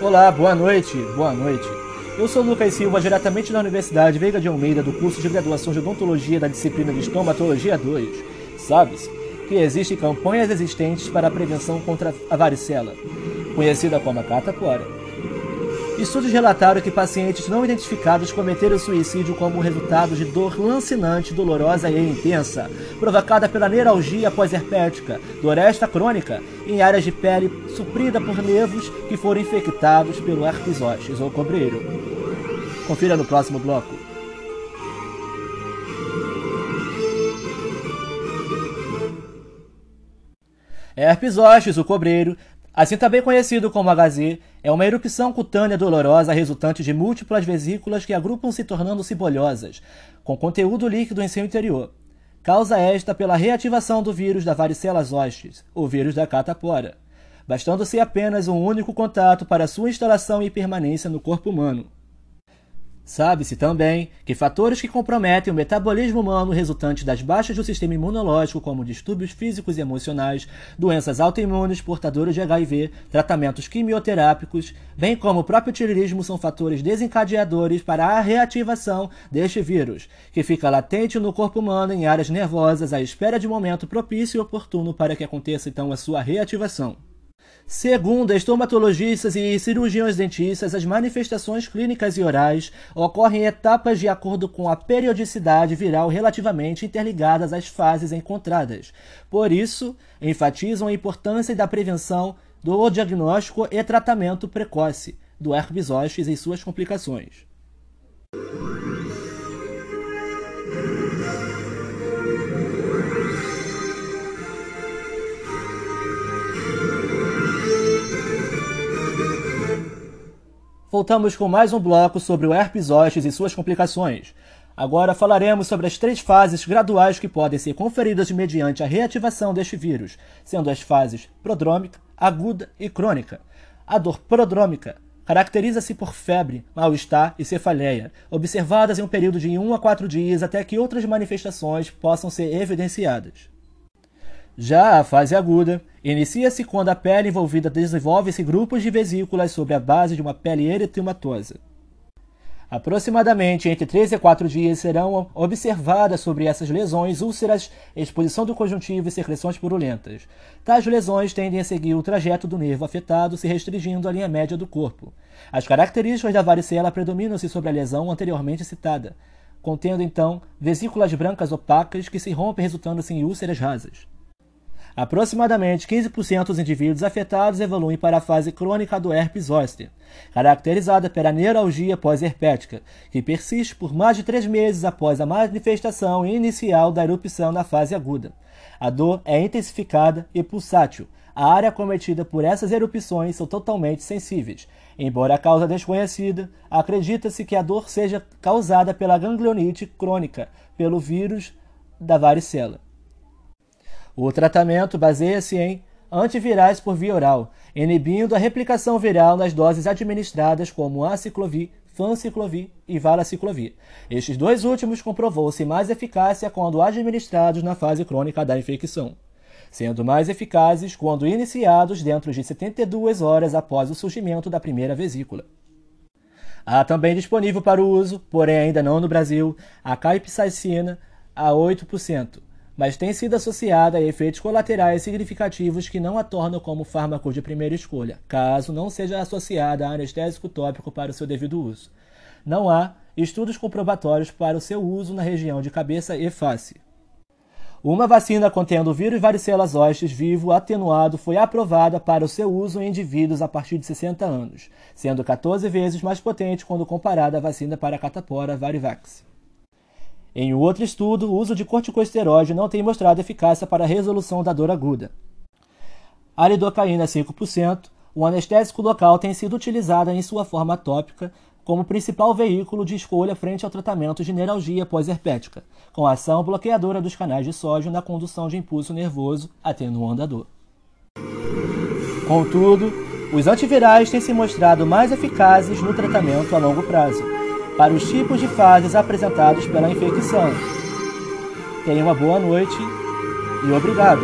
Olá, boa noite, boa noite. Eu sou Lucas Silva, diretamente da Universidade Veiga de Almeida, do curso de graduação de odontologia da disciplina de estomatologia 2. Sabe-se que existem campanhas existentes para a prevenção contra a varicela, conhecida como a catapora. Estudos relataram que pacientes não identificados cometeram suicídio como resultado de dor lancinante, dolorosa e intensa, provocada pela neuralgia pós-herpética, doresta crônica, em áreas de pele suprida por nervos que foram infectados pelo herpes zoster ou cobreiro. Confira no próximo bloco. Herpes zoster, o cobreiro, Assim também conhecido como HZ, é uma erupção cutânea dolorosa resultante de múltiplas vesículas que agrupam se tornando cibolhosas, com conteúdo líquido em seu interior. Causa esta pela reativação do vírus da varicela zoster, o vírus da catapora, bastando-se apenas um único contato para sua instalação e permanência no corpo humano. Sabe-se também que fatores que comprometem o metabolismo humano resultantes das baixas do sistema imunológico, como distúrbios físicos e emocionais, doenças autoimunes, portadores de HIV, tratamentos quimioterápicos, bem como o próprio tirirismo, são fatores desencadeadores para a reativação deste vírus, que fica latente no corpo humano em áreas nervosas à espera de momento propício e oportuno para que aconteça então a sua reativação. Segundo estomatologistas e cirurgiões dentistas, as manifestações clínicas e orais ocorrem em etapas de acordo com a periodicidade viral relativamente interligadas às fases encontradas. Por isso, enfatizam a importância da prevenção do diagnóstico e tratamento precoce do herpes zoster e suas complicações. Voltamos com mais um bloco sobre o herpes zoster e suas complicações. Agora falaremos sobre as três fases graduais que podem ser conferidas mediante a reativação deste vírus, sendo as fases prodrômica, aguda e crônica. A dor prodrômica caracteriza-se por febre, mal-estar e cefaleia, observadas em um período de 1 a 4 dias até que outras manifestações possam ser evidenciadas. Já a fase aguda inicia-se quando a pele envolvida desenvolve-se grupos de vesículas sobre a base de uma pele eritematosa. Aproximadamente entre 3 e 4 dias serão observadas sobre essas lesões úlceras, exposição do conjuntivo e secreções purulentas. Tais lesões tendem a seguir o trajeto do nervo afetado, se restringindo à linha média do corpo. As características da varicela predominam-se sobre a lesão anteriormente citada, contendo então vesículas brancas opacas que se rompem resultando-se em úlceras rasas. Aproximadamente 15% dos indivíduos afetados evoluem para a fase crônica do herpes zoster, caracterizada pela neuralgia pós-herpética, que persiste por mais de três meses após a manifestação inicial da erupção na fase aguda. A dor é intensificada e pulsátil. A área cometida por essas erupções são totalmente sensíveis. Embora a causa desconhecida, acredita-se que a dor seja causada pela ganglionite crônica, pelo vírus da varicela. O tratamento baseia-se em antivirais por via oral, inibindo a replicação viral nas doses administradas como aciclovir, fanciclovir e valaciclovir. Estes dois últimos comprovou-se mais eficácia quando administrados na fase crônica da infecção, sendo mais eficazes quando iniciados dentro de 72 horas após o surgimento da primeira vesícula. Há também disponível para o uso, porém ainda não no Brasil, a caipsicina a 8%, mas tem sido associada a efeitos colaterais significativos que não a tornam como fármaco de primeira escolha, caso não seja associada a anestésico tópico para o seu devido uso. Não há estudos comprobatórios para o seu uso na região de cabeça e face. Uma vacina contendo o vírus varicela zoster vivo atenuado foi aprovada para o seu uso em indivíduos a partir de 60 anos, sendo 14 vezes mais potente quando comparada à vacina para a catapora Varivax. Em outro estudo, o uso de corticosteroide não tem mostrado eficácia para a resolução da dor aguda. A lidocaína 5%, o anestésico local tem sido utilizada em sua forma tópica como principal veículo de escolha frente ao tratamento de neuralgia pós-herpética, com ação bloqueadora dos canais de sódio na condução de impulso nervoso, atenuando a dor. Contudo, os antivirais têm se mostrado mais eficazes no tratamento a longo prazo, para os tipos de fases apresentados pela infecção. Tenha uma boa noite e obrigado!